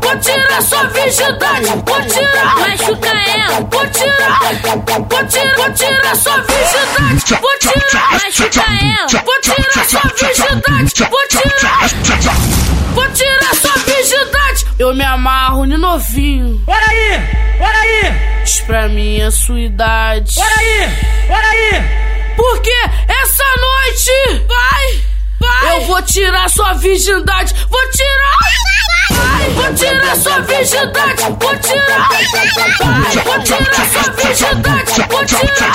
Vou tirar sua virgindade, vou tirar, machuca ela. vou tirar, vou tirar, vou tirar sua virgindade, vou tirar, Machuca ela. vou tirar sua virgindade, vou tirar, vou tirar sua virgindade. Eu me amarro no novinho, Bora aí, bora aí, diz pra mim a sua idade. bora aí, bora aí. Porque essa noite vai, vai. Vou tirar sua virgindade, vou tirar. Vai, vou tirar sua virgindade, vou tirar. Vai, vou tirar sua virgindade, vou tirar.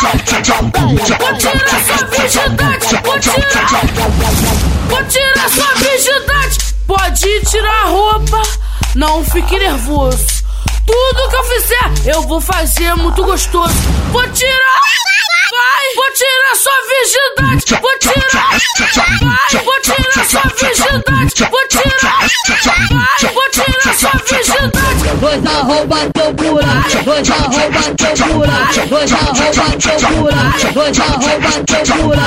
Vou tirar sua virgindade, vou tirar. Vou tirar sua virgindade. Pode tirar a roupa, não fique nervoso. Tudo que eu fizer, eu vou fazer muito gostoso. Vou tirar. Vai, vou tirar sua virgindade, vou tirar. Vou tirar. Vai, vou tirar sua virgindade. Vou arrombar teu buraco, vou arrombar teu buraco, vou arrombar teu buraco, vou arrombar teu buraco,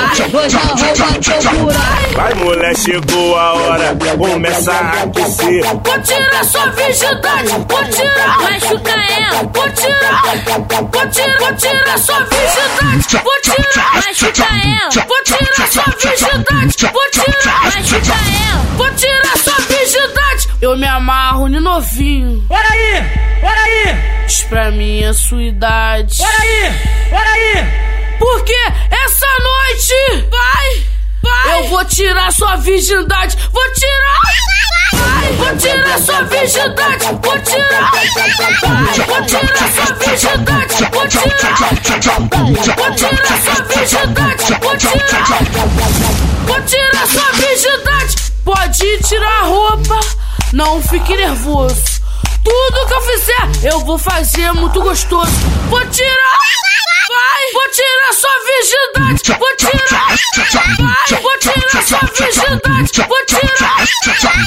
teu buraco. Vai mulher, chegou a hora, começa a aquecer. Vou tirar sua virgindade, vou tirar. Machuca ela. Vou tirar, vou tirar, vou tirar sua virgindade, vou tirar. Machuca ela. Vou tirar sua virgindade, vou tirar. Me amarro no novinho, Bora aí, bora aí, diz pra mim a sua idade. bora aí, bora aí. Porque essa noite vai, vai. Eu vou tirar sua virgindade, vou tirar. Vai, vou tirar sua virgindade, vou tirar. Vai, vou tirar sua virgindade, vou tirar. Vou tirar sua virgindade, vou tirar. Vou tirar sua virgindade. Pode tirar a roupa, não fique nervoso. Tudo que eu fizer, eu vou fazer muito gostoso. Vou tirar. Vai, vou tirar sua virgindade, vou tirar. Vai, vou tirar sua virgindade, vou tirar.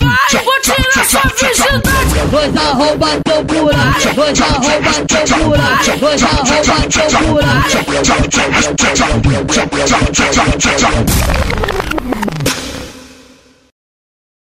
Vai, vou tirar sua virgindade. Vou arrombar teu buraco, vou arrombar teu buraco, vou arrombar teu buraco.